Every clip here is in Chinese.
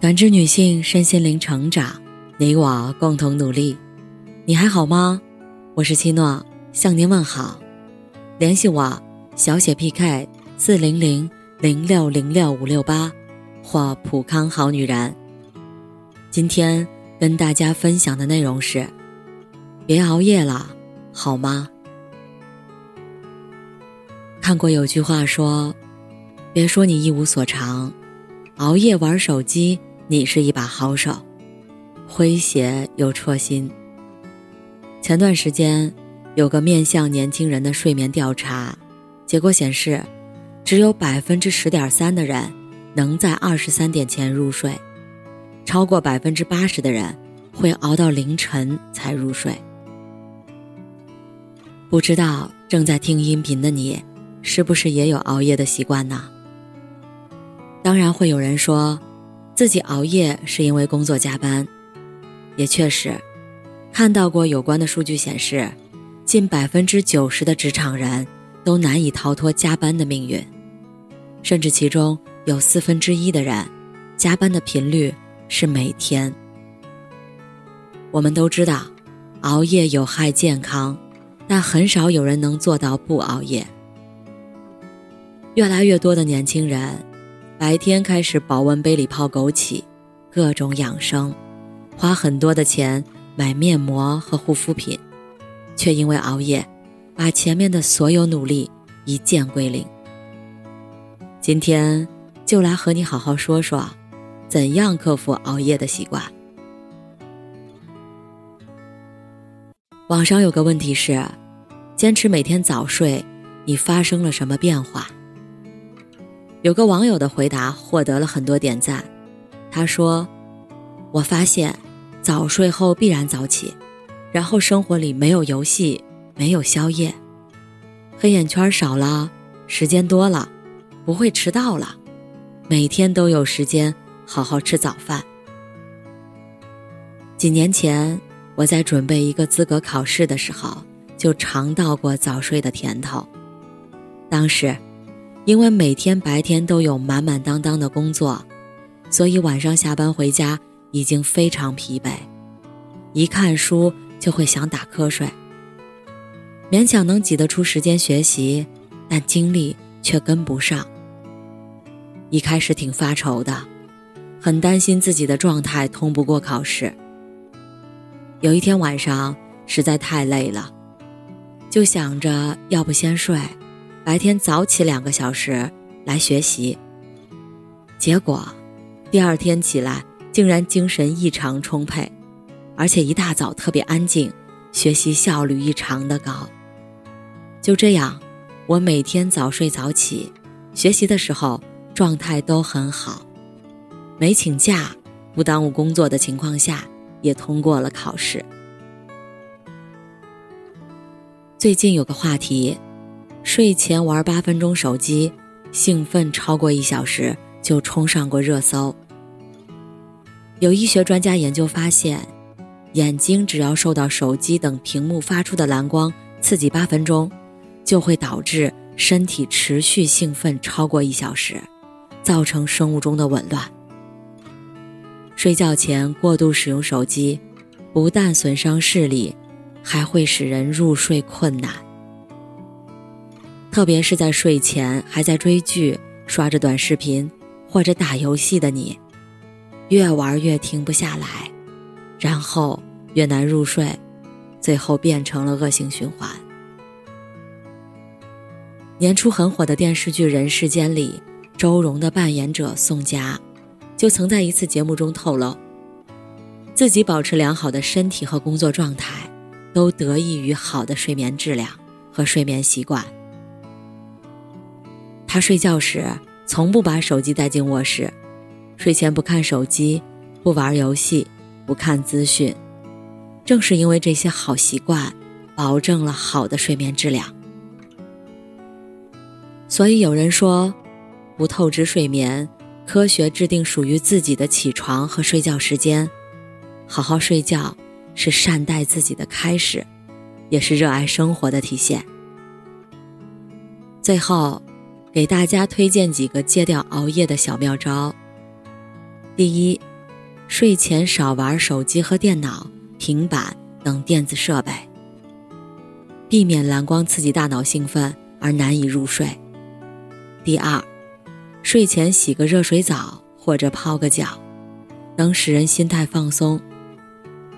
感知女性身心灵成长，你我共同努力。你还好吗？我是七诺，向您问好。联系我，小写 PK 四零零零六零六五六八，或普康好女人。今天跟大家分享的内容是：别熬夜了，好吗？看过有句话说：“别说你一无所长，熬夜玩手机。”你是一把好手，诙谐又戳心。前段时间有个面向年轻人的睡眠调查，结果显示，只有百分之十点三的人能在二十三点前入睡，超过百分之八十的人会熬到凌晨才入睡。不知道正在听音频的你，是不是也有熬夜的习惯呢？当然会有人说。自己熬夜是因为工作加班，也确实，看到过有关的数据显示，近百分之九十的职场人都难以逃脱加班的命运，甚至其中有四分之一的人，加班的频率是每天。我们都知道，熬夜有害健康，但很少有人能做到不熬夜。越来越多的年轻人。白天开始保温杯里泡枸杞，各种养生，花很多的钱买面膜和护肤品，却因为熬夜，把前面的所有努力一键归零。今天就来和你好好说说，怎样克服熬夜的习惯。网上有个问题是，坚持每天早睡，你发生了什么变化？有个网友的回答获得了很多点赞，他说：“我发现早睡后必然早起，然后生活里没有游戏，没有宵夜，黑眼圈少了，时间多了，不会迟到了，每天都有时间好好吃早饭。”几年前我在准备一个资格考试的时候，就尝到过早睡的甜头，当时。因为每天白天都有满满当当的工作，所以晚上下班回家已经非常疲惫，一看书就会想打瞌睡。勉强能挤得出时间学习，但精力却跟不上。一开始挺发愁的，很担心自己的状态通不过考试。有一天晚上实在太累了，就想着要不先睡。白天早起两个小时来学习，结果第二天起来竟然精神异常充沛，而且一大早特别安静，学习效率异常的高。就这样，我每天早睡早起，学习的时候状态都很好，没请假，不耽误工作的情况下，也通过了考试。最近有个话题。睡前玩八分钟手机，兴奋超过一小时就冲上过热搜。有医学专家研究发现，眼睛只要受到手机等屏幕发出的蓝光刺激八分钟，就会导致身体持续兴奋超过一小时，造成生物钟的紊乱。睡觉前过度使用手机，不但损伤视力，还会使人入睡困难。特别是在睡前还在追剧、刷着短视频或者打游戏的你，越玩越停不下来，然后越难入睡，最后变成了恶性循环。年初很火的电视剧《人世间》里，周蓉的扮演者宋佳，就曾在一次节目中透露，自己保持良好的身体和工作状态，都得益于好的睡眠质量和睡眠习惯。他睡觉时从不把手机带进卧室，睡前不看手机，不玩游戏，不看资讯。正是因为这些好习惯，保证了好的睡眠质量。所以有人说，不透支睡眠，科学制定属于自己的起床和睡觉时间。好好睡觉是善待自己的开始，也是热爱生活的体现。最后。给大家推荐几个戒掉熬夜的小妙招。第一，睡前少玩手机和电脑、平板等电子设备，避免蓝光刺激大脑兴奋而难以入睡。第二，睡前洗个热水澡或者泡个脚，能使人心态放松。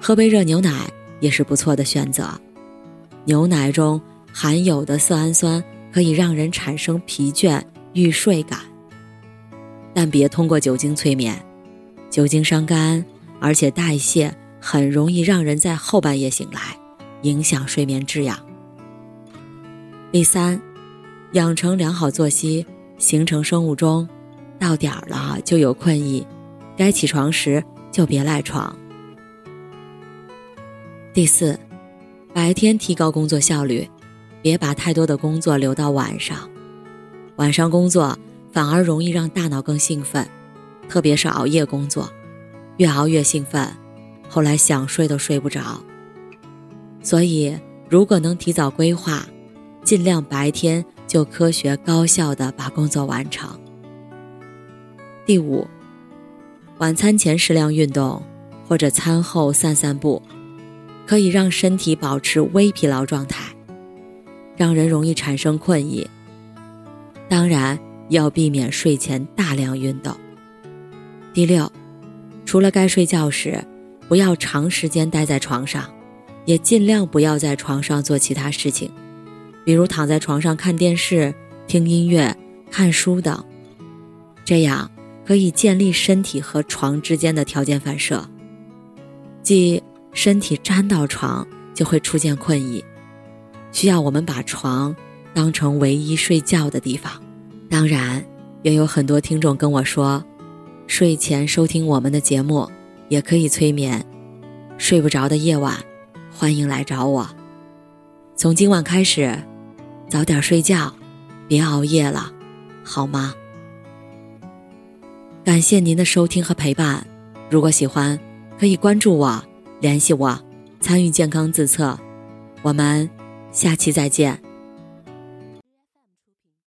喝杯热牛奶也是不错的选择。牛奶中含有的色氨酸可以让人产生疲倦、欲睡感，但别通过酒精催眠，酒精伤肝，而且代谢很容易让人在后半夜醒来，影响睡眠质量。第三，养成良好作息，形成生物钟，到点儿了就有困意，该起床时就别赖床。第四，白天提高工作效率，别把太多的工作留到晚上。晚上工作反而容易让大脑更兴奋，特别是熬夜工作，越熬越兴奋，后来想睡都睡不着。所以，如果能提早规划，尽量白天就科学高效的把工作完成。第五，晚餐前适量运动，或者餐后散散步。可以让身体保持微疲劳状态，让人容易产生困意。当然，要避免睡前大量运动。第六，除了该睡觉时，不要长时间待在床上，也尽量不要在床上做其他事情，比如躺在床上看电视、听音乐、看书等。这样可以建立身体和床之间的条件反射，即。身体沾到床就会出现困意，需要我们把床当成唯一睡觉的地方。当然，也有很多听众跟我说，睡前收听我们的节目也可以催眠。睡不着的夜晚，欢迎来找我。从今晚开始，早点睡觉，别熬夜了，好吗？感谢您的收听和陪伴。如果喜欢，可以关注我。联系我，参与健康自测，我们下期再见。